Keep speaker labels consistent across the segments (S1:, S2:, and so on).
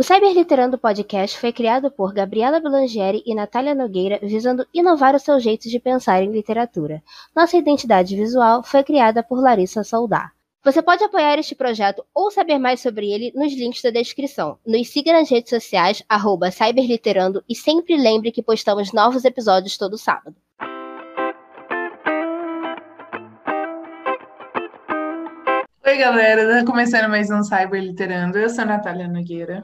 S1: O Cyberliterando Podcast foi criado por Gabriela Belangeri e Natália Nogueira, visando inovar o seu jeito de pensar em literatura. Nossa identidade visual foi criada por Larissa Soldar. Você pode apoiar este projeto ou saber mais sobre ele nos links da descrição. Nos siga nas redes sociais, Cyberliterando, e sempre lembre que postamos novos episódios todo sábado.
S2: Oi, galera, começando mais um Cyberliterando. Eu sou a Natália Nogueira.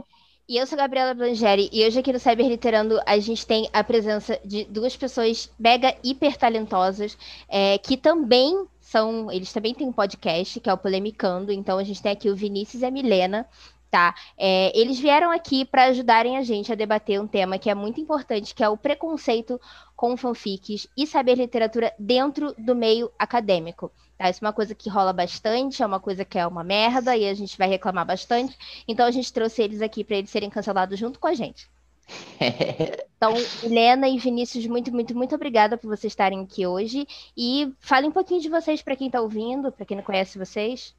S1: E eu sou a Gabriela Blangeri, e hoje aqui no Cyberliterando a gente tem a presença de duas pessoas mega hiper talentosas, é, que também são, eles também têm um podcast, que é o Polemicando, então a gente tem aqui o Vinícius e a Milena, tá? É, eles vieram aqui para ajudarem a gente a debater um tema que é muito importante, que é o preconceito com fanfics e saber literatura dentro do meio acadêmico. Tá? Isso é uma coisa que rola bastante, é uma coisa que é uma merda e a gente vai reclamar bastante. Então a gente trouxe eles aqui para eles serem cancelados junto com a gente. Então, Helena e Vinícius, muito, muito, muito obrigada por vocês estarem aqui hoje. E fale um pouquinho de vocês para quem está ouvindo, para quem não conhece vocês.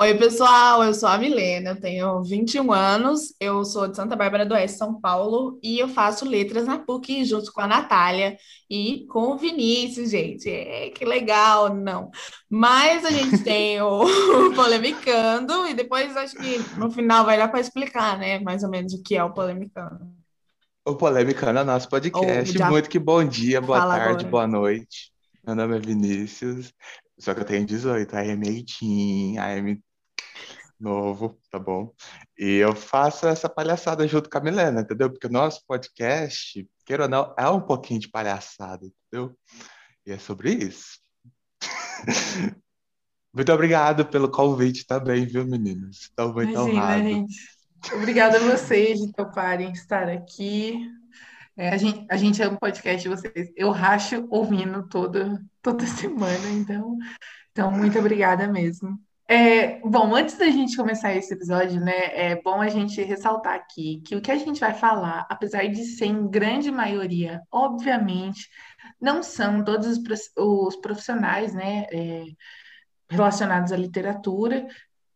S2: Oi, pessoal, eu sou a Milena, eu tenho 21 anos, eu sou de Santa Bárbara do Oeste, São Paulo, e eu faço letras na PUC junto com a Natália e com o Vinícius, gente. É, que legal, não. Mas a gente tem o, Polemicando, e depois acho que no final vai dar para explicar, né, mais ou menos o que é o Polemicando.
S3: O Polemicando é nosso podcast. Já... Muito que bom dia, boa Fala tarde, agora. boa noite. Meu nome é Vinícius. Só que eu tenho 18, aí é meitinho, aí é novo, tá bom? E eu faço essa palhaçada junto com a Milena, entendeu? Porque o nosso podcast, queira ou não, é um pouquinho de palhaçada, entendeu? E é sobre isso. muito obrigado pelo convite também, viu, meninos? Estou muito Imagina, honrado.
S2: Gente. Obrigada a vocês de toparem estar aqui. É, a, gente, a gente ama o podcast de vocês. Eu racho ouvindo toda, toda semana, então, então muito obrigada mesmo. É, bom, antes da gente começar esse episódio, né, é bom a gente ressaltar aqui que o que a gente vai falar, apesar de ser em grande maioria, obviamente, não são todos os, profissionais, né, é, relacionados à literatura,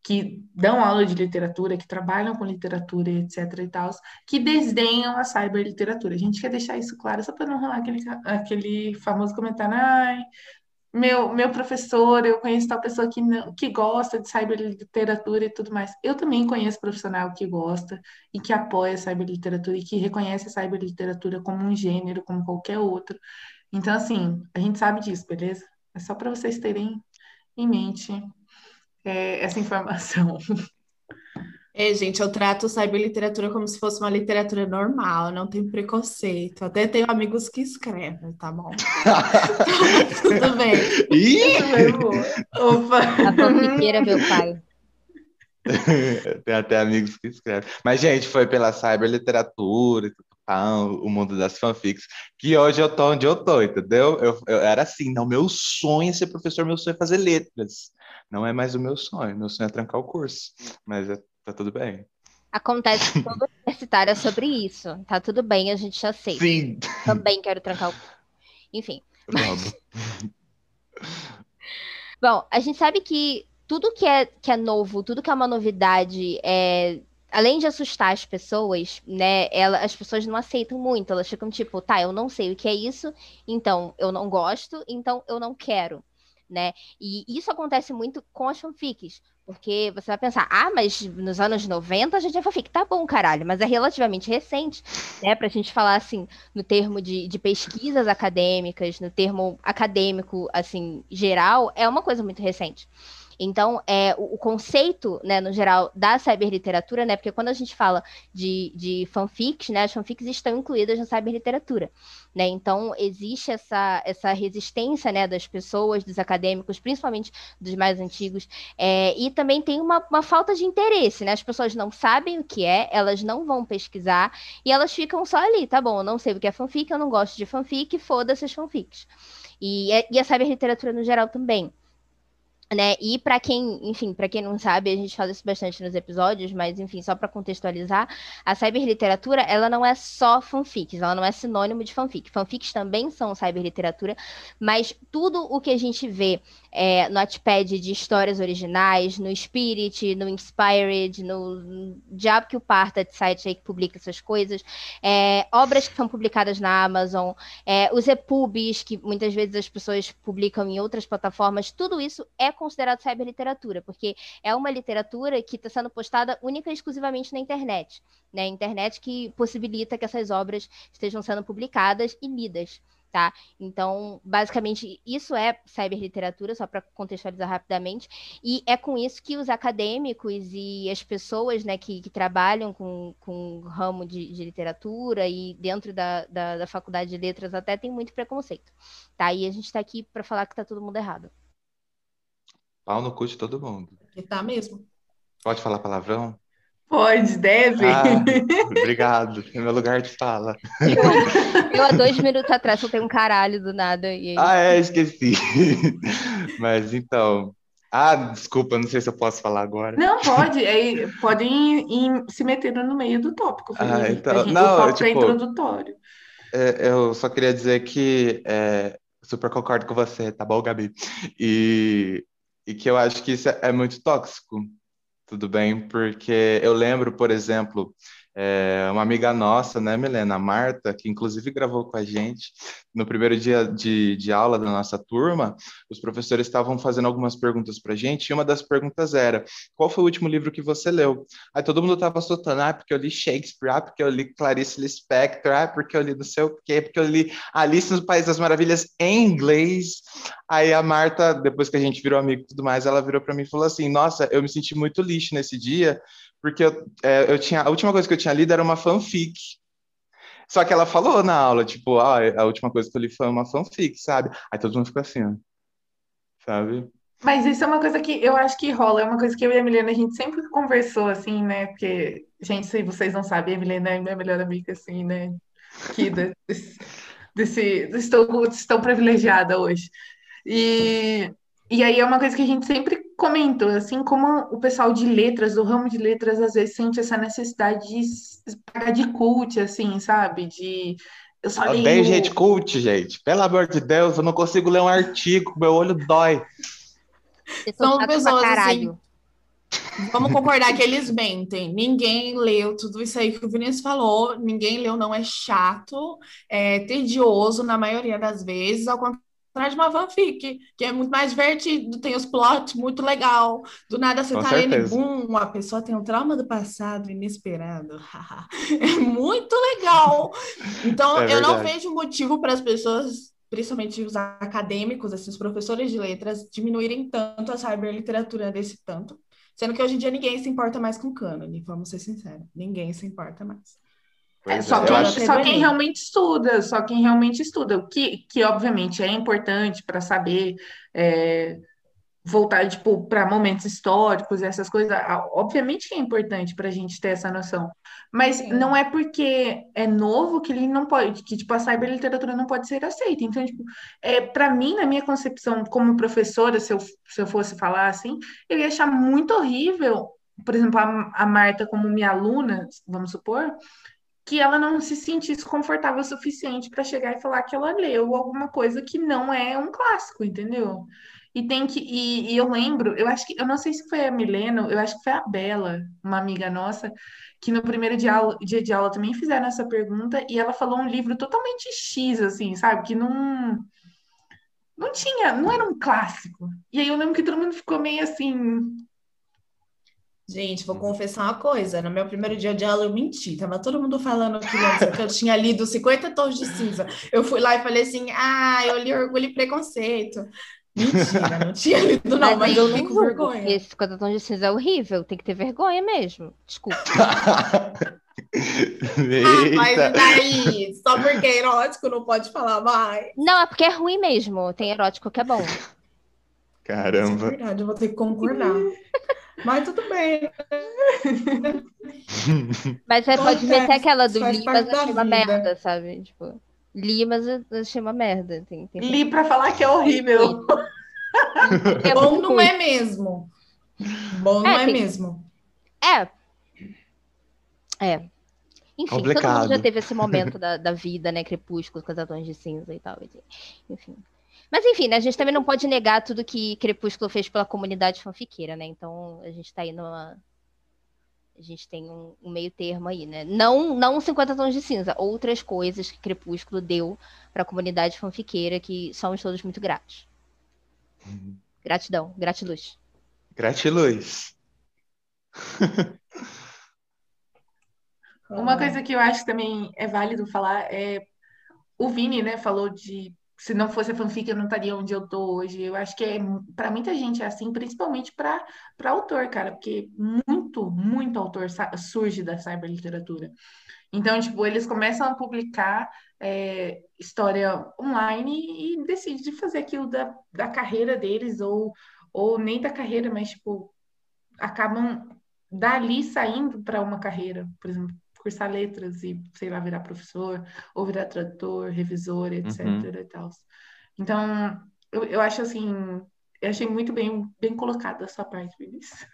S2: que dão aula de literatura, que trabalham com literatura, etc. e tal, que desdenham a cyberliteratura. A gente quer deixar isso claro, só para não rolar aquele, aquele famoso comentário, ai, meu, meu professor, eu conheço tal pessoa que, não, que gosta de cyberliteratura e tudo mais. Eu também conheço profissional que gosta e que apoia a cyberliteratura e que reconhece a cyberliteratura como um gênero, como qualquer outro. Então, assim, a gente sabe disso, beleza? É só para vocês terem em mente é, essa informação. É, gente, eu trato cyberliteratura como se fosse uma literatura normal, não tenho preconceito. Até tenho amigos que escrevem, tá bom? Tudo bem.
S3: Ih!
S2: Opa!
S1: A fanfiqueira, meu pai.
S3: Tem até amigos que escrevem. Mas, gente, foi pela cyberliteratura, o mundo das fanfics, que hoje eu tô onde eu tô, entendeu? Eu, eu era assim, não, meu sonho é ser professor, meu sonho é fazer letras. Não é mais o meu sonho, meu sonho é trancar o curso. Mas é tá tudo bem.
S1: Acontece com toda universitária sobre isso. Tá tudo bem, a gente já aceita.
S3: Sim.
S1: Também quero trancar o. Enfim. Bom, a gente sabe que tudo que é, que é novo, tudo que é uma novidade, é, além de assustar as pessoas, né? Ela, as pessoas não aceitam muito. Elas ficam tipo, tá, eu não sei o que é isso, então eu não gosto, então eu não quero. Né? E isso acontece muito com as fanfics. Porque você vai pensar, ah, mas nos anos 90 a gente já fanfic. Tá bom, caralho, mas é relativamente recente, né? Pra gente falar, assim, no termo de, de pesquisas acadêmicas, no termo acadêmico, assim, geral, é uma coisa muito recente. Então, é, o, o, conceito, né, no geral, da cyberliteratura, né, porque quando a gente fala de, de fanfics, né, as fanfics estão incluídas na cyberliteratura, né, então existe essa, essa resistência, né, das pessoas, dos acadêmicos, principalmente dos mais antigos, é, e também tem uma, uma falta de interesse, né, as pessoas não sabem o que é, elas não vão pesquisar, e elas ficam só ali, tá bom, eu não sei o que é fanfic, eu não gosto de fanfic, foda-se as fanfics. E, e a cyberliteratura no geral também. Né? E para quem, enfim, para quem não sabe, a gente fala isso bastante nos episódios, mas enfim, só para contextualizar, a cyberliteratura, ela não é só fanfics, ela não é sinônimo de fanfic. Fanfics também são cyberliteratura, mas tudo o que a gente vê é, no Notepad de histórias originais, no Spirit, no Inspired, no Diabo que o Parta de site aí que publica essas coisas, é, obras que são publicadas na Amazon, é, os EPUBs que muitas vezes as pessoas publicam em outras plataformas, tudo isso é considerado cyberliteratura, porque é uma literatura que está sendo postada única e exclusivamente na internet. Né? Internet que possibilita que essas obras estejam sendo publicadas e lidas. Tá? Então, basicamente, isso é cyberliteratura, só para contextualizar rapidamente, e é com isso que os acadêmicos e as pessoas né, que, que trabalham com, com o ramo de, de literatura e dentro da, da, da, faculdade de letras até tem muito preconceito. Tá? E a gente está aqui para falar que está todo mundo errado.
S3: Pau no cu de todo mundo.
S4: E tá mesmo.
S3: Pode falar palavrão?
S2: Pode, deve.
S3: Ah, obrigado. É meu lugar de fala.
S1: Eu, eu, há dois minutos atrás soltei um caralho do nada. E aí...
S3: Ah, é, esqueci. Mas então. Ah, desculpa, não sei se eu posso falar agora.
S2: Não, pode. É, pode ir, ir se metendo no meio do tópico.
S3: Ah, então, gente, não, o é tipo, é introdutório. É, eu só queria dizer que é, super concordo com você, tá bom, Gabi? E e que eu acho que isso é muito tóxico, tudo bem? Porque eu lembro, por exemplo, é, uma amiga nossa, né, Milena, Marta, que inclusive gravou com a gente, no primeiro dia de, de aula da nossa turma, os professores estavam fazendo algumas perguntas para a gente, e uma das perguntas era: qual foi o último livro que você leu? Aí todo mundo estava soltando, ah, porque eu li Shakespeare, ah, porque eu li Clarice Lispector, ah, porque eu li não sei o quê, porque eu li Alice no País das Maravilhas em inglês. Aí a Marta, depois que a gente virou amigo e tudo mais, ela virou para mim e falou assim: nossa, eu me senti muito lixo nesse dia, porque eu, é, eu tinha a última coisa que eu tinha lido era uma fanfic. Só que ela falou na aula, tipo, ah, a última coisa que eu li foi uma fanfic, sabe? Aí todo mundo ficou assim, ó, sabe?
S2: Mas isso é uma coisa que eu acho que rola, é uma coisa que eu e a Milena, a gente sempre conversou, assim, né? Porque, gente, se vocês não sabem, a Milena é minha melhor amiga, assim, né? Aqui desse, desse, estou, estou privilegiada hoje. E, e aí é uma coisa que a gente sempre comento, assim como o pessoal de letras, do ramo de letras, às vezes sente essa necessidade de pagar de cult, assim, sabe? De.
S3: Eu só leio... Bem, gente, cult, gente. Pelo amor de Deus, eu não consigo ler um artigo, meu olho dói.
S4: São pessoas assim. Vamos concordar que eles mentem. Ninguém leu tudo isso aí que o Vinícius falou. Ninguém leu, não é chato, é tedioso na maioria das vezes. Ao contrário traz uma fanfic, que é muito mais divertido, tem os plots muito legal. Do nada você Com tá lendo, boom, a pessoa tem um trauma do passado inesperado. é muito legal. Então, é eu não vejo motivo para as pessoas, principalmente os acadêmicos, esses professores de letras, diminuírem tanto a cyberliteratura desse tanto. Sendo que hoje em dia ninguém se importa mais com cânone, vamos ser sinceros. Ninguém se importa mais.
S2: É, só, quem, só quem realmente estuda, só quem realmente estuda, que, que obviamente é importante para saber é, voltar tipo, para momentos históricos, essas coisas, obviamente que é importante para a gente ter essa noção. Mas Sim. não é porque é novo que ele não pode, que tipo, a cyberliteratura não pode ser aceita. Então, tipo, é, para mim, na minha concepção como professora, se eu, se eu fosse falar assim, eu ia achar muito horrível, por exemplo, a, a Marta como minha aluna, vamos supor, que ela não se sentisse confortável o suficiente para chegar e falar que ela leu alguma coisa que não é um clássico, entendeu? E tem que e, e, eu lembro, eu acho que eu não sei se foi a Milena, eu acho que foi a Bela, uma amiga nossa, que no primeiro dia, dia de aula também fizeram essa pergunta e ela falou um livro totalmente X assim, sabe, que não não tinha, não era um clássico. E aí eu lembro que todo mundo ficou meio assim,
S4: Gente, vou confessar uma coisa. No meu primeiro dia de aula, eu menti. Tava todo mundo falando que eu tinha lido 50 tons de cinza. Eu fui lá e falei assim: ah, eu li Orgulho e Preconceito. Mentira, não tinha lido, não, mas, mas eu fico com vergonha.
S1: Esse 50 tons de cinza é horrível, tem que ter vergonha mesmo. Desculpa.
S4: ah, mas daí, só porque é erótico não pode falar mais.
S1: Não, é porque é ruim mesmo. Tem erótico que é bom.
S3: Caramba.
S4: é verdade, eu vou ter que concordar. Mas tudo bem.
S1: Mas você pode meter aquela do Li, mas eu achei uma merda, sabe? Tipo, Li, mas eu achei uma merda. Tem,
S2: tem... Li pra falar que é horrível.
S4: É Bom não é mesmo. Bom não é, é mesmo.
S1: É. É. Enfim, Complicado. todo mundo já teve esse momento da, da vida, né? Crepúsculo, Casadões de Cinza e tal. Enfim. Mas enfim, né, a gente também não pode negar tudo que Crepúsculo fez pela comunidade fanfiqueira, né? Então a gente tá aí numa. A gente tem um, um, meio termo aí, né? Não, não 50 tons de cinza, outras coisas que Crepúsculo deu para a comunidade fanfiqueira que somos todos muito gratos. Uhum. Gratidão, gratiluz.
S3: Gratiluz.
S2: Uma coisa que eu acho que também é válido falar é o Vini, né, falou de se não fosse a fanfic eu não estaria onde eu tô hoje. Eu acho que é para muita gente é assim, principalmente para autor, cara, porque muito, muito autor surge da cyberliteratura. Então, tipo, eles começam a publicar é, história online e decidem fazer aquilo da, da carreira deles, ou, ou nem da carreira, mas, tipo, acabam dali saindo para uma carreira, por exemplo, cursar letras e, sei lá, virar professor, ou virar tradutor, revisor, etc. Uhum. e tal. Então, eu, eu acho assim, eu achei muito bem, bem colocado a sua parte, Vinícius.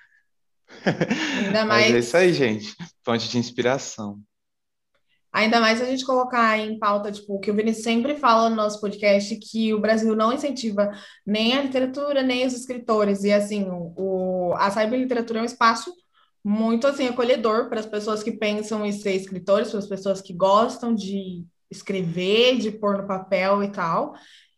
S3: Ainda mais... Mas é isso aí, gente. Fonte de inspiração.
S4: Ainda mais a gente colocar em pauta, tipo, o que o Vinícius sempre fala no nosso podcast, que o Brasil não incentiva nem a literatura, nem os escritores. E, assim, o, a cyberliteratura é um espaço muito assim acolhedor para as pessoas que pensam em ser escritores, para as pessoas que gostam de escrever, de pôr no papel e tal.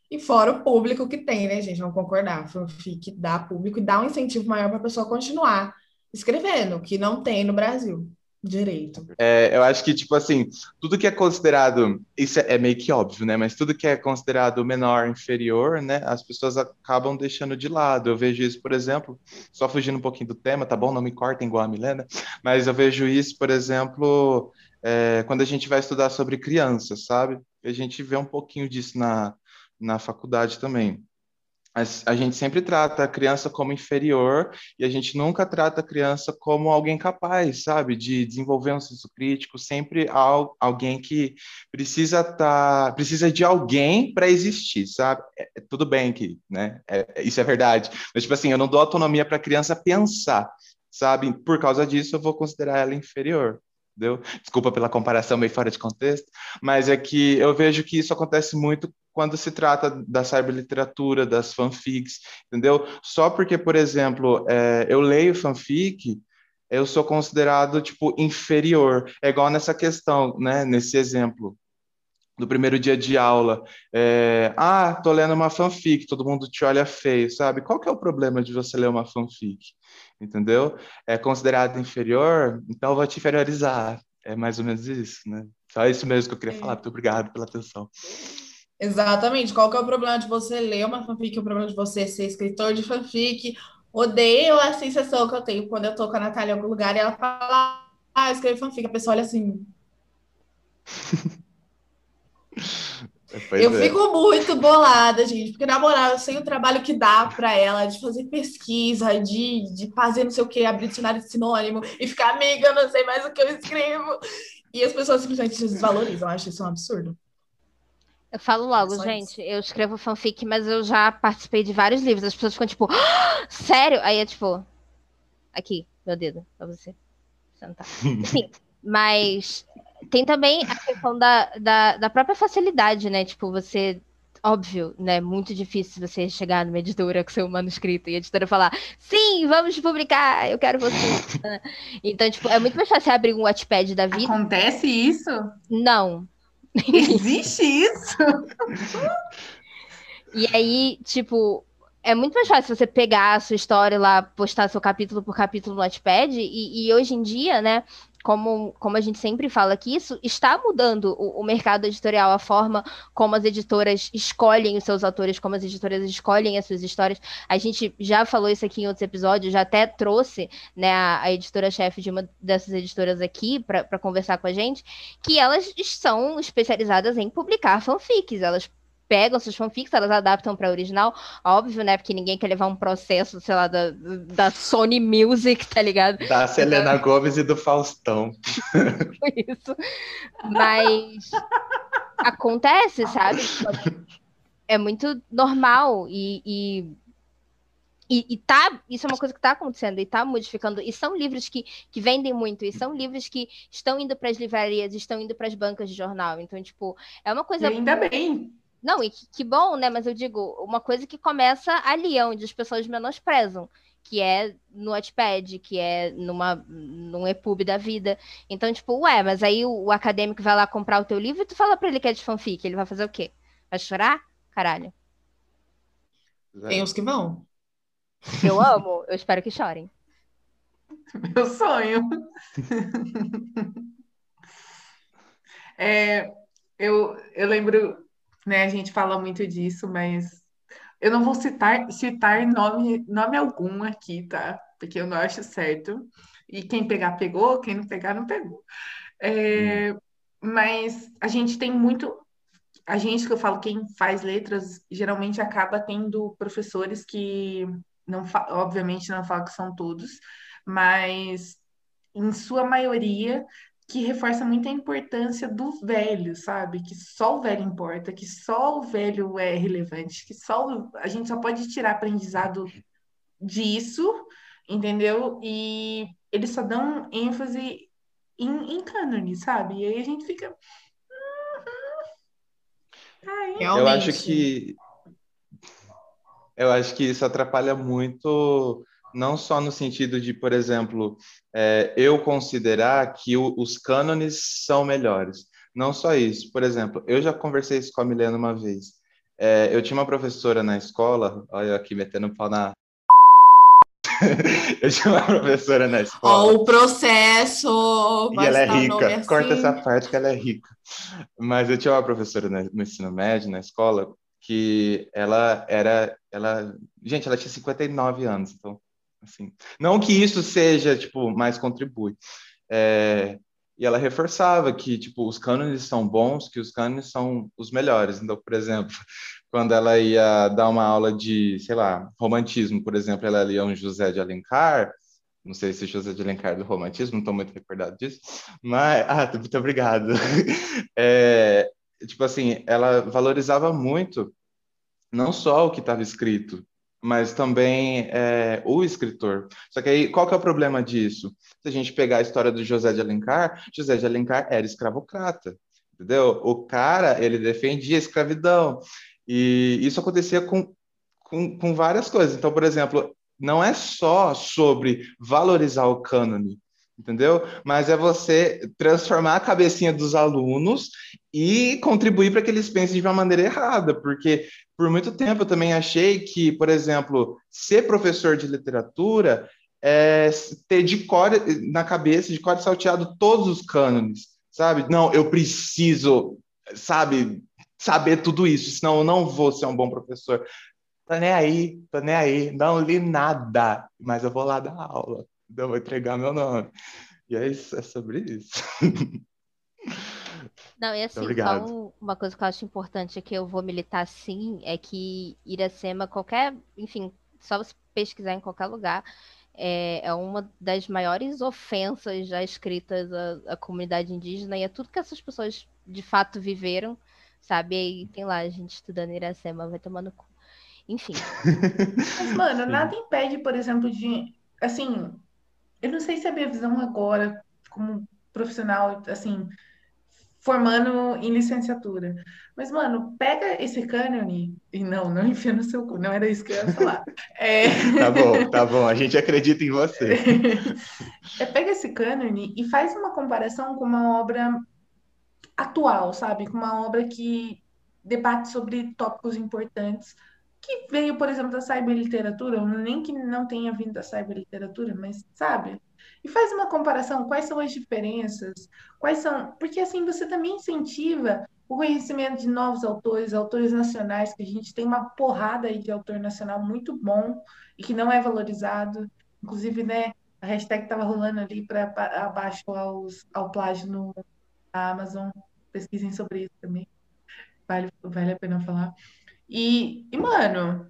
S4: E fora o público que tem, né, gente? Vamos concordar. Fanfic dá público e dá um incentivo maior para a pessoa continuar escrevendo, que não tem no Brasil direito.
S3: É, eu acho que, tipo assim, tudo que é considerado, isso é, é, meio que óbvio, né? Mas tudo que é considerado menor, inferior, né? As pessoas acabam deixando de lado. Eu vejo isso, por exemplo, só fugindo um pouquinho do tema, tá bom? Não me cortem igual a Milena, mas eu vejo isso, por exemplo, é, quando a gente vai estudar sobre crianças, sabe? A gente vê um pouquinho disso na, na faculdade também a, gente sempre trata a criança como inferior e a gente nunca trata a criança como alguém capaz, sabe, de desenvolver um senso crítico, sempre alguém que precisa tá, precisa de alguém para existir, sabe? É, é, tudo bem que, né? É, é, isso é verdade, mas tipo assim, eu não dou autonomia para a criança pensar, sabe? Por causa disso, eu vou considerar ela inferior. Entendeu? Desculpa pela comparação meio fora de contexto, mas é que eu vejo que isso acontece muito quando se trata da cyberliteratura, das fanfics, entendeu? Só porque, por exemplo, é, eu leio fanfic, eu sou considerado, tipo, inferior. É igual nessa questão, né, nesse exemplo do primeiro dia de aula. É, ah, tô lendo uma fanfic, todo mundo te olha feio, sabe? Qual que é o problema de você ler uma fanfic? Entendeu? É considerado inferior, então eu vou te inferiorizar. É mais ou menos isso, né? Só isso mesmo que eu queria falar. Muito obrigado pela atenção.
S4: Exatamente. Qual que é o problema de você ler uma fanfic? O problema de você ser escritor de fanfic? Odeio a sensação que eu tenho quando eu tô com a Natália em algum lugar e ela fala, ah, eu escrevi fanfic. A pessoa olha assim. Pois eu é. fico muito bolada, gente, porque na moral, eu sei o trabalho que dá para ela de fazer pesquisa, de, de fazer não sei o que, abrir dicionário de sinônimo e ficar amiga, não sei mais o que eu escrevo. E as pessoas simplesmente desvalorizam, eu acho isso um absurdo.
S1: Eu falo logo, é gente, isso. eu escrevo fanfic, mas eu já participei de vários livros. As pessoas ficam tipo, ah, sério? Aí é tipo, aqui, meu dedo, pra você sentar. Sim, mas tem também a questão da, da, da própria facilidade, né? Tipo, você óbvio, né? Muito difícil você chegar numa editora com seu manuscrito e a editora falar, sim, vamos publicar, eu quero você. então, tipo, é muito mais fácil abrir um Wattpad da vida.
S2: Acontece isso?
S1: Não.
S2: Existe isso?
S1: e aí, tipo, é muito mais fácil você pegar a sua história lá, postar seu capítulo por capítulo no Notepad, e, e hoje em dia, né, como, como a gente sempre fala que isso está mudando o, o, mercado editorial, a forma como as editoras escolhem os seus autores, como as editoras escolhem as suas histórias. A gente já falou isso aqui em outros episódios, já até trouxe né, a, a editora-chefe de uma dessas editoras aqui para conversar com a gente, que elas são especializadas em publicar fanfics, elas pegam suas fanfics, elas adaptam para original, óbvio, né? Porque ninguém quer levar um processo, sei lá, da, da Sony Music, tá ligado?
S3: Da Selena então... Gomes e do Faustão.
S1: Isso. Mas acontece, sabe? É muito normal e, e E, e, tá, isso é uma coisa que está acontecendo e está modificando. E são livros que, que vendem muito, e são livros que estão indo para as livrarias, estão indo para as bancas de jornal. Então, tipo, é uma coisa.
S2: E ainda bem.
S1: Não, e que, que, bom, né? Mas eu digo, uma coisa que começa ali, onde as pessoas menosprezam, que é no Wattpad, que é numa, num EPUB da vida. Então, tipo, ué, mas aí o, o acadêmico vai lá comprar o teu livro e tu fala para ele que é de fanfic, ele vai fazer o quê? Vai chorar? Caralho.
S4: Tem uns que vão.
S1: Eu amo, eu espero que chorem.
S2: Meu sonho. É, eu, eu lembro, né, a gente fala muito disso, mas eu não vou citar, citar nome, nome algum aqui, tá? Porque eu não acho certo. E quem pegar, pegou, quem não pegar, não pegou. É, hum. Mas a gente tem muito. A gente que eu falo, quem faz letras, geralmente acaba tendo professores que não obviamente não falo que são todos, mas em sua maioria que reforça muito a importância do velho, sabe? Que só o velho importa, que só o velho é relevante, que só o... a gente só pode tirar aprendizado disso, entendeu? E eles só dão ênfase em, em cânone, sabe? E aí a gente fica.
S3: Uhum. Eu acho que eu acho que isso atrapalha muito, não só no sentido de, por exemplo, é, eu considerar que o, os cânones são melhores. Não só isso. Por exemplo, eu já conversei isso com a Milena uma vez. É, eu tinha uma professora na escola, olha aqui metendo pau na. eu tinha uma professora na escola.
S4: Ó, o processo.
S3: E ela é rica. Corta assim. essa parte que ela é rica. Mas eu tinha uma professora no ensino médio, na escola, que ela era, ela, gente, ela tinha 59 anos, então, assim, não que isso seja, tipo, mais contribui, é, e ela reforçava que, tipo, os cânones são bons, que os cânones são os melhores, então, por exemplo, quando ela ia dar uma aula de, sei lá, romantismo, por exemplo, ela lia um José de Alencar, não sei se José de Alencar do romantismo, não estou muito recordado disso, mas, ah, muito obrigado. É, tipo assim, ela valorizava muito não só o que estava escrito, mas também é, o escritor. Só que aí, qual que é o problema disso? Se a gente pegar a história do José de Alencar, José de Alencar era escravocrata, entendeu? O cara, ele defendia a escravidão. E isso acontecia com, com, com várias coisas. Então, por exemplo, não é só sobre valorizar o cânone, entendeu? Mas é você transformar a cabecinha dos alunos e contribuir para que eles pensem de uma maneira errada, porque por muito tempo eu também achei que, por exemplo, ser professor de literatura é ter de cor na cabeça, de cor salteado todos os cânones, sabe? Não, eu preciso, sabe, saber tudo isso, senão eu não vou ser um bom professor. Tô nem aí, tô nem aí, não li nada, mas eu vou lá dar aula eu vou entregar meu nome. E é, isso, é sobre isso.
S1: Não, e assim, só uma coisa que eu acho importante que eu vou militar sim é que Iracema, qualquer, enfim, só você pesquisar em qualquer lugar, é, é uma das maiores ofensas já escritas à, à, comunidade indígena e é tudo que essas pessoas de fato viveram, sabe? E aí tem lá a gente estudando Iracema, vai tomando cu. Enfim.
S2: Mas, mano, nada impede, por exemplo, de. Assim, eu não sei se a minha visão agora, como profissional, assim, formando em licenciatura. Mas, mano, pega esse cânone e não, não enfia no seu cu, não era isso que eu ia falar.
S3: É... Tá bom, tá bom, a gente acredita em você.
S2: É, pega esse cânone e faz uma comparação com uma obra atual, sabe? Com uma obra que debate sobre tópicos importantes que veio, por exemplo, da cyberliteratura, nem que não tenha vindo da cyberliteratura, mas sabe? E faz uma comparação, quais são as diferenças, quais são. Porque assim você também incentiva o conhecimento de novos autores, autores nacionais, que a gente tem uma porrada aí de autor nacional muito bom e que não é valorizado. Inclusive, né, a hashtag estava rolando ali para abaixo aos, ao plágio no, na Amazon. Pesquisem sobre isso também. Vale, vale a pena falar. E, e mano,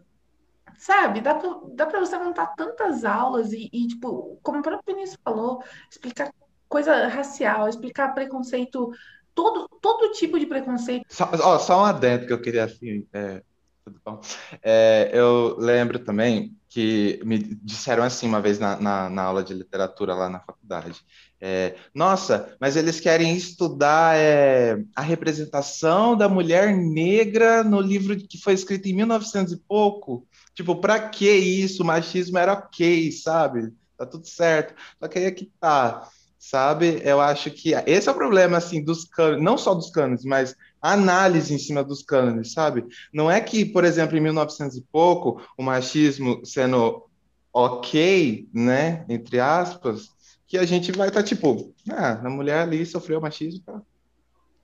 S2: sabe, dá pra, dá pra você montar tantas aulas e, e, tipo, como o próprio Vinícius falou, explicar coisa racial, explicar preconceito, todo, todo tipo de preconceito.
S3: Só, ó, só um adendo que eu queria, assim, é, tudo bom. É, eu lembro também que me disseram assim uma vez na, na, na aula de literatura lá na faculdade. É, Nossa, mas eles querem estudar é, a representação da mulher negra no livro que foi escrito em 1900 e pouco. Tipo, para que isso? O machismo era ok, sabe? Tá tudo certo. Só que aí é que tá, sabe? Eu acho que esse é o problema, assim, dos cânones, não só dos cânones, mas análise em cima dos cânones, sabe? Não é que, por exemplo, em 1900 e pouco, o machismo sendo ok, né, entre aspas, que a gente vai estar tá, tipo, ah, a mulher ali sofreu machismo, tá?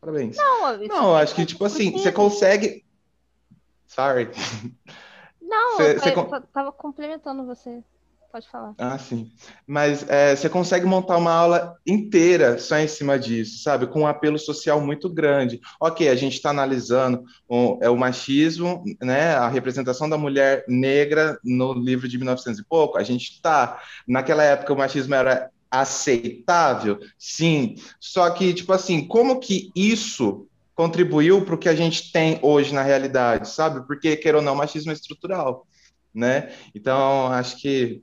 S3: Parabéns. Não, não acho que, tipo assim, você consegue. Sorry.
S1: Não, eu tava complementando você pode falar.
S3: Ah, sim. Mas é, você consegue montar uma aula inteira só em cima disso, sabe? Com um apelo social muito grande. Ok, a gente está analisando o, é, o machismo, né? A representação da mulher negra no livro de 1900 e pouco. A gente está. Naquela época o machismo era aceitável, sim. Só que, tipo assim, como que isso contribuiu para o que a gente tem hoje na realidade, sabe? Porque, queira ou não, machismo é estrutural, né? Então, acho que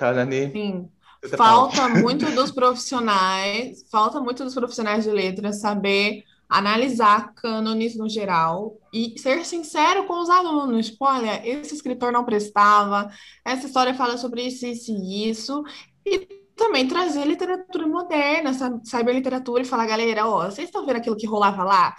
S4: Carane. Sim. Falta muito dos profissionais, falta muito dos profissionais de letras saber analisar cânones no geral e ser sincero com os alunos. Tipo, olha, esse escritor não prestava, essa história fala sobre isso, isso e isso. E também trazer literatura moderna, saber literatura e falar, galera, ó, vocês estão vendo aquilo que rolava lá?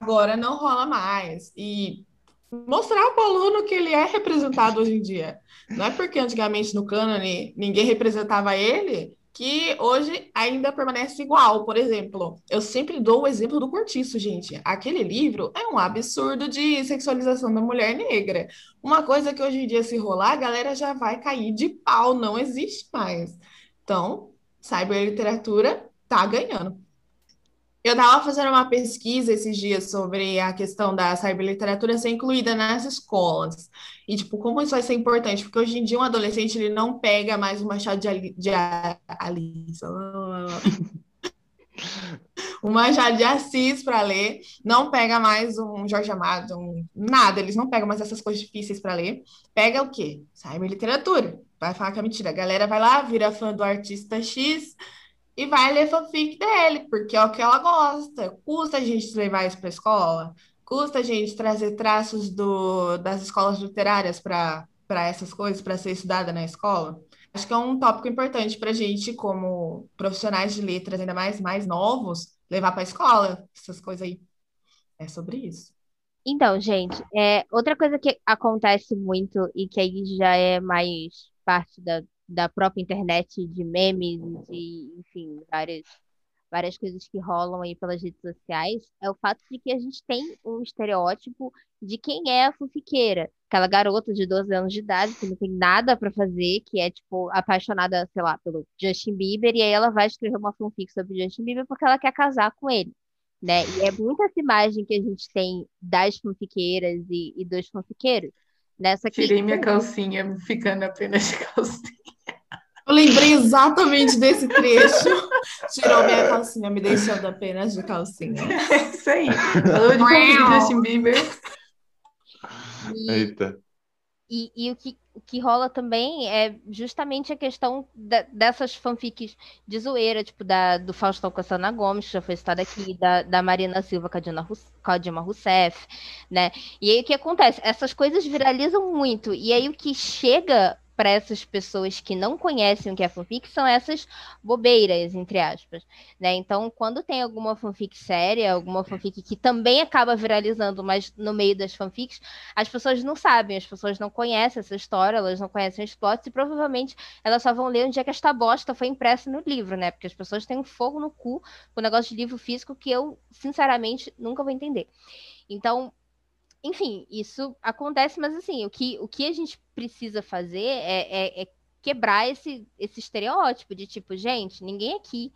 S4: Agora não rola mais. E mostrar para o aluno que ele é representado hoje em dia. Não é porque antigamente no cânone ninguém representava ele que hoje ainda permanece igual. Por exemplo, eu sempre dou o exemplo do Cortiço, gente. Aquele livro é um absurdo de sexualização da mulher negra. Uma coisa que hoje em dia, se rolar, a galera já vai cair de pau, não existe mais. Então, cyberliteratura tá ganhando. Eu estava fazendo uma pesquisa esses dias sobre a questão da cyberliteratura ser incluída nas escolas. E, tipo, como isso vai ser importante? Porque hoje em dia um adolescente ele não pega mais um Machado de, Ali, de Alice. um Machado de Assis para ler, não pega mais um Jorge Amado, um, nada, eles não pegam mais essas coisas difíceis para ler. Pega o quê? Cyberliteratura. Vai falar que é mentira. A galera vai lá, vira fã do artista X, e vai ler fanfic dele, porque é o que ela gosta. Custa a gente levar isso para a escola, custa a gente trazer traços do, das escolas literárias para essas coisas, para ser estudada na escola. Acho que é um tópico importante para a gente, como profissionais de letras, ainda mais mais novos, levar para a escola, essas coisas aí. É sobre isso.
S1: Então, gente, é, outra coisa que acontece muito e que aí já é mais parte da, da própria internet de memes e, enfim, várias, várias coisas que rolam aí pelas redes sociais, é o fato de que a gente tem um estereótipo de quem é a fanfiqueira. Aquela garota de 12 anos de idade que não tem nada para fazer, que é, tipo, apaixonada, sei lá, pelo Justin Bieber, e aí ela vai escrever uma fanfic sobre Justin Bieber porque ela quer casar com ele. Né? E é muita essa imagem que a gente tem das fanfiqueiras e, e dos fanfiqueiros. Nessa
S2: Tirei minha calcinha, ficando apenas de calcinha.
S4: Eu lembrei exatamente desse trecho. Tirou minha calcinha, me deixando apenas de calcinha.
S2: É isso aí. Falou de Justin Bieber.
S3: E, Eita.
S1: E, e, o, que, o que rola também é justamente a questão da, dessas fanfics de zoeira, tipo da, do Faustão com a Sana Gomes, que já foi citada aqui, da, da Marina Silva com a, Dilma, com a Dilma Rousseff, né? E aí o que acontece? Essas coisas viralizam muito, e aí o que chega para essas pessoas que não conhecem o que é fanfic são essas bobeiras, entre aspas. Né? Então, quando tem alguma fanfic séria, alguma fanfic que também acaba viralizando, mas no meio das fanfics, as pessoas não sabem, as pessoas não conhecem essa história, elas não conhecem os plots e provavelmente elas só vão ler onde é que esta bosta foi impressa no livro, né? Porque as pessoas têm um fogo no cu com o negócio de livro físico que eu, sinceramente, nunca vou entender. Então, enfim, isso acontece, mas assim, o que, o que a gente precisa fazer é, é, é quebrar esse, esse estereótipo de tipo, gente, ninguém aqui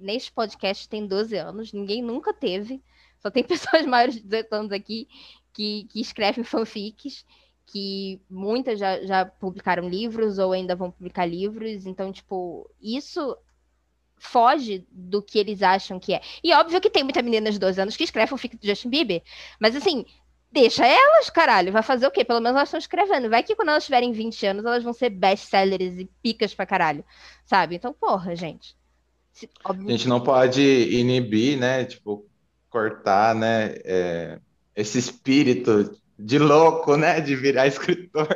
S1: neste podcast tem 12 anos, ninguém nunca teve, só tem pessoas maiores de 18 anos aqui que, que escrevem fanfics, que muitas já, já publicaram livros ou ainda vão publicar livros, então, tipo, isso foge do que eles acham que é. E óbvio que tem muita menina de 12 anos que escreve fanfic do Justin Bieber, mas assim, deixa elas, caralho. Vai fazer o quê? Pelo menos elas estão escrevendo. Vai que quando elas tiverem 20 anos, elas vão ser best-sellers e picas pra caralho. Sabe? Então, porra, gente.
S3: Se, A gente não pode inibir, né? Tipo, cortar, né? É, esse espírito de louco, né? De virar escritor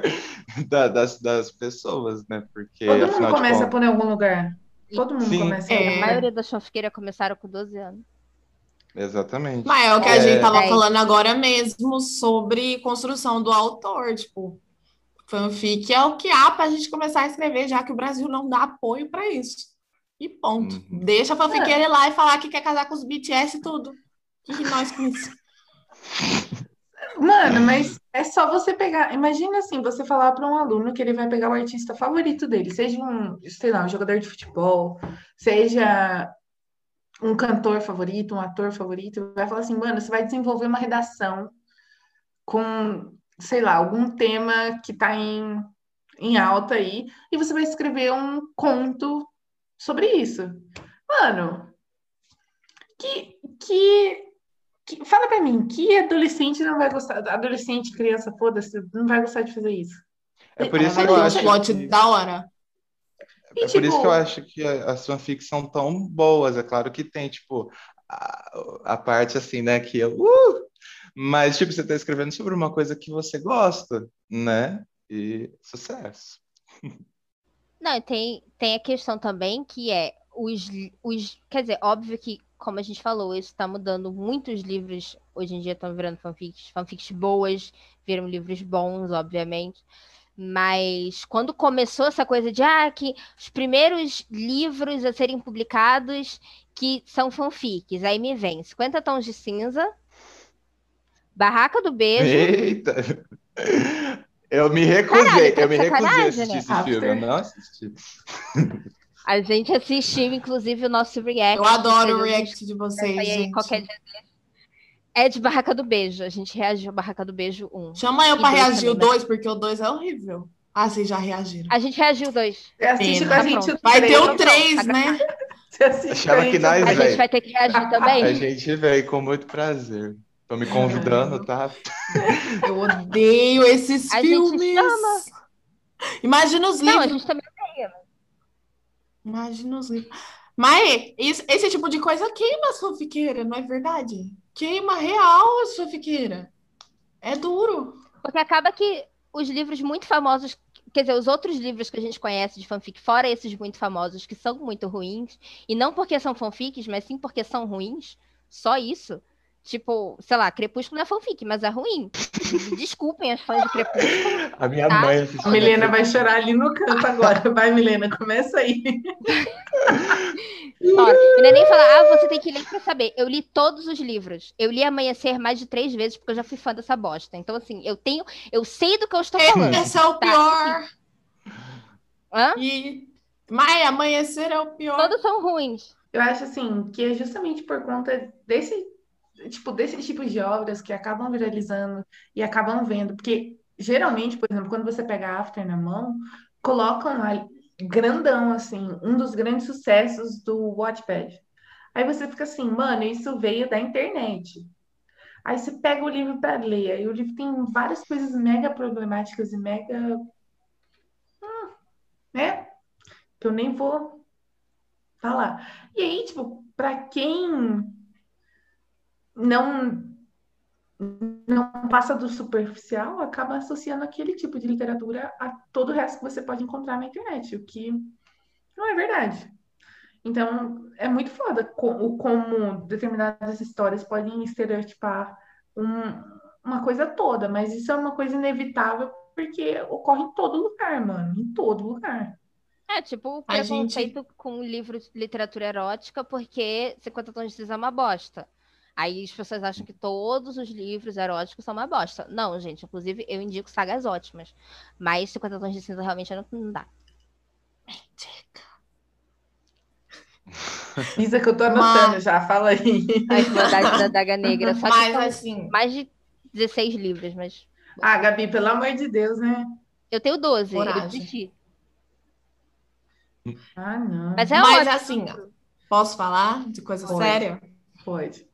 S3: da, das, das pessoas, né? Porque.
S2: Todo mundo começa contas... por algum lugar. Todo mundo Sim. começa.
S1: É. A maioria das fanfiqueiras começaram com 12 anos.
S3: Exatamente.
S4: Mas é o que a é... gente tava é. falando agora mesmo sobre construção do autor, tipo, fanfic é o que há para a gente começar a escrever, já que o Brasil não dá apoio para isso. E ponto. Uhum. Deixa a fanfiqueira é. ir lá e falar que quer casar com os BTS e tudo. O que nós com isso?
S2: Mano, mas é só você pegar. Imagina assim, você falar para um aluno que ele vai pegar o artista favorito dele, seja um, sei lá, um jogador de futebol, seja um cantor favorito, um ator favorito, vai falar assim, mano, você vai desenvolver uma redação com, sei lá, algum tema que está em, em alta aí, e você vai escrever um conto sobre isso. Mano, que, que, que fala para mim, que adolescente não vai gostar, adolescente, criança, foda-se, não vai gostar de fazer isso?
S3: É por isso que eu acho
S4: que... da hora.
S3: É por tipo... isso que eu acho que as fanfics são tão boas. É claro que tem, tipo, a, a parte assim, né, que eu. Uh! Mas, tipo, você está escrevendo sobre uma coisa que você gosta, né? E sucesso.
S1: Não, tem, tem a questão também que é os, os. Quer dizer, óbvio que, como a gente falou, isso está mudando. Muitos livros hoje em dia estão virando fanfics, fanfics boas, viram livros bons, obviamente. Mas quando começou essa coisa de ah, que os primeiros livros a serem publicados que são fanfics, aí me vem 50 Tons de Cinza, Barraca do Beijo.
S3: Eita! Eu me recusei, Caralho, tá eu me recusei a assistir né? esse filme, eu não assisti.
S1: A gente assistiu, inclusive, o nosso react.
S4: Eu adoro o react de vocês. Aí,
S1: qualquer dia é de Barraca do Beijo. A gente reagiu a Barraca do Beijo 1.
S4: Chama eu pra reagir o 2, porque o 2 é horrível. Ah, vocês já reagiram.
S1: A gente reagiu o 2.
S2: Assiste com a gente o
S4: Vai ter o 3, né?
S3: Chama que nós,
S1: A gente vai ter que reagir também.
S3: A gente veio com muito prazer. Tô me convidando, tá?
S4: Eu odeio esses a filmes. Gente chama. Imagina os livros. Não,
S1: a gente também odeia.
S4: Imagina os livros. Mas esse tipo de coisa queima a fanfiqueira, não é verdade? Queima real a sua fiqueira. É duro.
S1: Porque acaba que os livros muito famosos, quer dizer, os outros livros que a gente conhece de fanfic, fora esses muito famosos, que são muito ruins, e não porque são fanfics, mas sim porque são ruins, só isso, Tipo, sei lá, Crepúsculo não é fanfic, mas é ruim. Desculpem as fãs de Crepúsculo.
S3: A minha tá? mãe assistiu.
S2: A Milena vai chorar ali no canto agora. Vai, Milena, começa aí.
S1: Olha, não é nem falar, ah, você tem que ler pra saber. Eu li todos os livros. Eu li Amanhecer mais de três vezes, porque eu já fui fã dessa bosta. Então, assim, eu tenho. Eu sei do que eu estou falando.
S4: Esse é o tá? pior. Hã? E... Mas Amanhecer é o pior.
S1: Todos são ruins.
S2: Eu acho, assim, que é justamente por conta desse tipo, desses tipos de obras que acabam viralizando e acabam vendo, porque geralmente, por exemplo, quando você pega After na mão, colocam lá grandão, assim, um dos grandes sucessos do Wattpad. Aí você fica assim, mano, isso veio da internet. Aí você pega o livro para ler, aí o livro tem várias coisas mega problemáticas e mega. Hum, né? Que eu nem vou falar. E aí, tipo, para quem não não passa do superficial, acaba associando aquele tipo de literatura a todo o resto que você pode encontrar na internet, o que não é verdade. Então, é muito foda como, como determinadas histórias podem estereotipar um, uma coisa toda, mas isso é uma coisa inevitável porque ocorre em todo lugar, mano, em todo lugar.
S1: É, tipo o preconceito gente... com livros de literatura erótica, porque 50 tons de cinza é uma bosta. Aí as pessoas acham que todos os livros eróticos são uma bosta. Não, gente. Inclusive, eu indico sagas ótimas. Mas 50 tons de cinza realmente não, não dá.
S2: Isa, que eu tô anotando Mas... já, fala aí.
S1: A Irmandade da Daga Negra. Só
S4: mas, assim...
S1: mais de 16 livros, mas...
S2: Ah, Gabi, pelo amor de Deus, né?
S1: Eu tenho 12, Coragem. eu desisti.
S2: Ah, não.
S4: Mas é Mas, ótimo. assim, posso falar de coisa Pode. séria?
S2: Pode.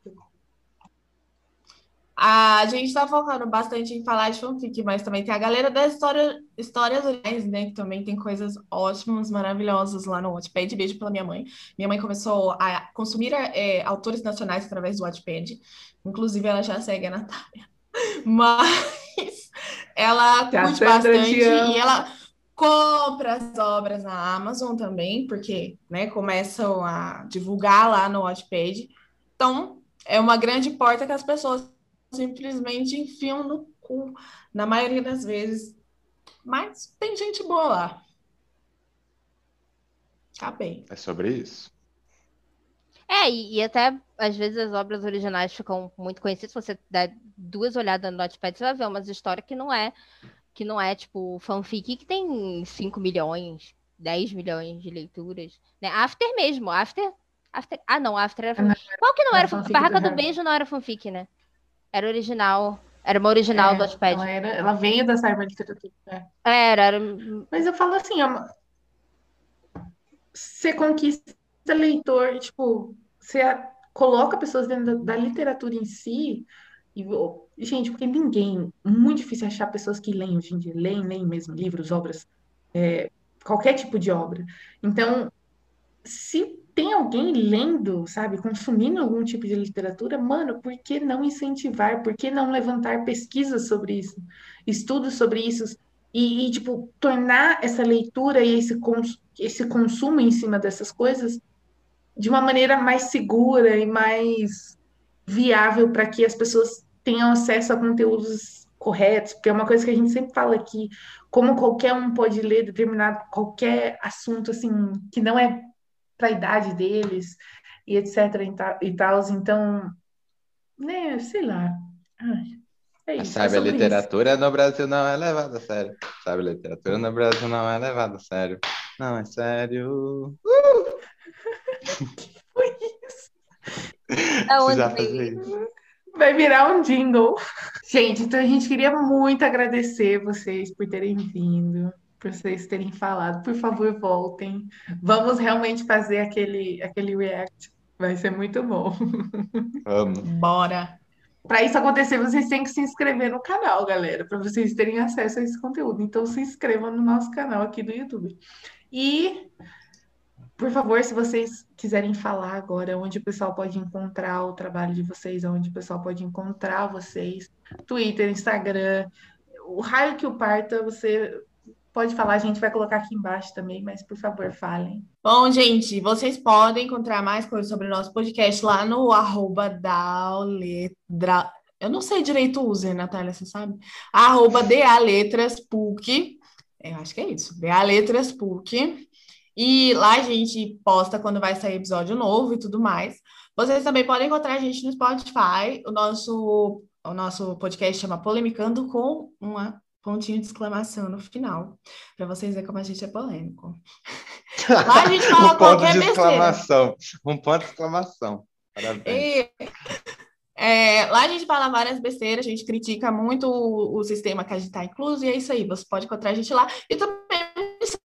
S4: A gente está focando bastante em falar de fanfic, mas também tem a galera das história, histórias originais, né? Que também tem coisas ótimas, maravilhosas lá no Wattpad. Beijo pela minha mãe. Minha mãe começou a consumir é, autores nacionais através do Wattpad. Inclusive, ela já segue a Natália. Mas ela curte bastante e ela compra as obras na Amazon também, porque né, começam a divulgar lá no Wattpad. Então, é uma grande porta que as pessoas simplesmente enfiam no cu, na maioria das vezes. Mas tem gente boa lá. Tá bem.
S3: É sobre isso.
S1: É, e, e, até às vezes as obras originais ficam muito conhecidas. Se você der duas olhadas no Notepad, você vai ver umas histórias que não é, que não é tipo fanfic que tem 5 milhões, 10 milhões de leituras. Né? After mesmo, After. After ah, não, After era. Não, Qual que não era, fanfic? Barraca do, do Beijo não era fanfic, né? Era original. Era uma original é, do Notepad.
S2: Ela, era, ela veio da cyberliteratura. Né?
S1: Era, era.
S2: Mas eu falo assim, ó, você conquista leitor, tipo, você coloca pessoas dentro da, da literatura em si, e, gente, porque ninguém, muito difícil achar pessoas que leem hoje em dia, leem, leem mesmo livros, obras, é, qualquer tipo de obra. Então, se tem alguém lendo, sabe, consumindo algum tipo de literatura, mano, por que não incentivar? Por que não levantar pesquisas sobre isso, estudos sobre isso e, e tipo, tornar essa leitura e esse, cons esse consumo em cima dessas coisas de uma maneira mais segura e mais viável para que as pessoas tenham acesso a conteúdos corretos, porque é uma coisa que a gente sempre fala aqui, como qualquer um pode ler determinado qualquer assunto assim que não é para a idade deles e etc e tal, então, né, sei lá.
S3: é isso, Sabe, é a literatura isso. no Brasil não é levada a sério. Sabe, a literatura no Brasil não é levada a sério. Não, é sério. Uh!
S2: que foi isso? Vai virar um jingle. Gente, então a gente queria muito agradecer vocês por terem vindo, por vocês terem falado. Por favor, voltem. Vamos realmente fazer aquele, aquele react. Vai ser muito bom.
S3: Vamos.
S4: Bora.
S2: Para isso acontecer, vocês têm que se inscrever no canal, galera, para vocês terem acesso a esse conteúdo. Então, se inscrevam no nosso canal aqui do YouTube. E por favor, se vocês quiserem falar agora onde o pessoal pode encontrar o trabalho de vocês, onde o pessoal pode encontrar vocês, Twitter, Instagram, o raio que o parta, você pode falar, a gente vai colocar aqui embaixo também, mas por favor, falem.
S4: Bom, gente, vocês podem encontrar mais coisas sobre o nosso podcast lá no arroba. Eu não sei direito o user, Natália, você sabe? Arroba DA Letras PUC. Eu acho que é isso. DA Letras PUC. E lá a gente posta quando vai sair episódio novo e tudo mais. Vocês também podem encontrar a gente no Spotify. O nosso, o nosso podcast chama Polemicando com uma pontinho de exclamação no final, para vocês verem como a gente é polêmico.
S3: Lá a gente fala um qualquer ponto de exclamação. Um ponto de exclamação. Parabéns. E,
S4: é, lá a gente fala várias besteiras, a gente critica muito o, o sistema que a gente está incluso, e é isso aí. Você pode encontrar a gente lá. E também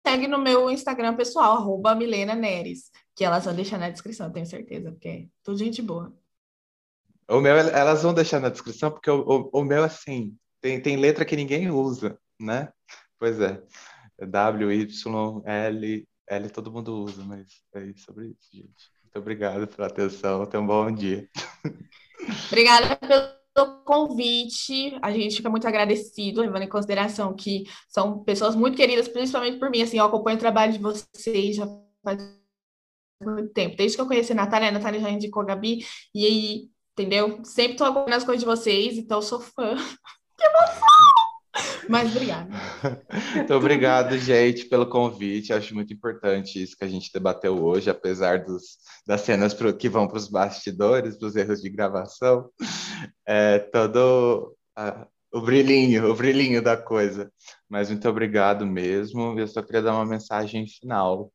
S4: segue no meu Instagram pessoal, arroba Milena Neres, que elas vão deixar na descrição, tenho certeza, porque é tudo gente boa.
S3: O meu, elas vão deixar na descrição, porque o, o, o meu, assim, tem, tem letra que ninguém usa, né? Pois é. W, Y, L, L todo mundo usa, mas é sobre isso, gente. Muito obrigado pela atenção, tenha um bom dia.
S4: Obrigada pelo convite. A gente fica muito agradecido, levando em consideração que são pessoas muito queridas, principalmente por mim. Assim, eu acompanho o trabalho de vocês já faz muito tempo. Desde que eu conheci a Natália, a Natália já indicou a Gabi, e aí, entendeu? Sempre estou acompanhando as coisas de vocês, então sou fã. que emoção! Mas obrigada.
S3: Muito obrigado, gente, pelo convite. Acho muito importante isso que a gente debateu hoje, apesar dos, das cenas pro, que vão para os bastidores, dos erros de gravação. É, todo o brilhinho, o brilhinho da coisa. Mas muito obrigado mesmo. Eu só queria dar uma mensagem final.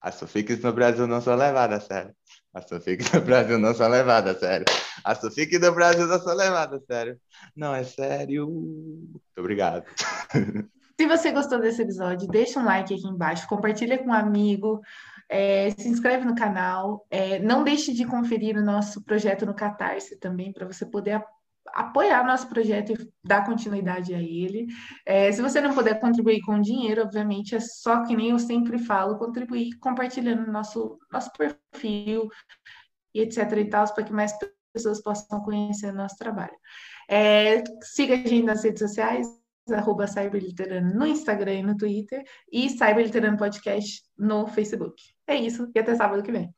S3: As fanfics no Brasil não são levadas a sério. As fanfics no Brasil não são levadas a sério. As fanfics do Brasil não são levadas a sério. Não, é sério. Muito obrigado.
S2: Se você gostou desse episódio, deixa um like aqui embaixo, compartilha com um amigo, é, se inscreve no canal. É, não deixe de conferir o nosso projeto no Catarse também, para você poder apoiar nosso projeto e dar continuidade a ele. É, se você não puder contribuir com dinheiro, obviamente, é só que nem eu sempre falo, contribuir compartilhando nosso, nosso perfil e etc e tal, para que mais pessoas possam conhecer nosso trabalho. É, siga a gente nas redes sociais, arroba Cyberliterano no Instagram e no Twitter, e Cyberliterano Podcast no Facebook. É isso, e até sábado que vem.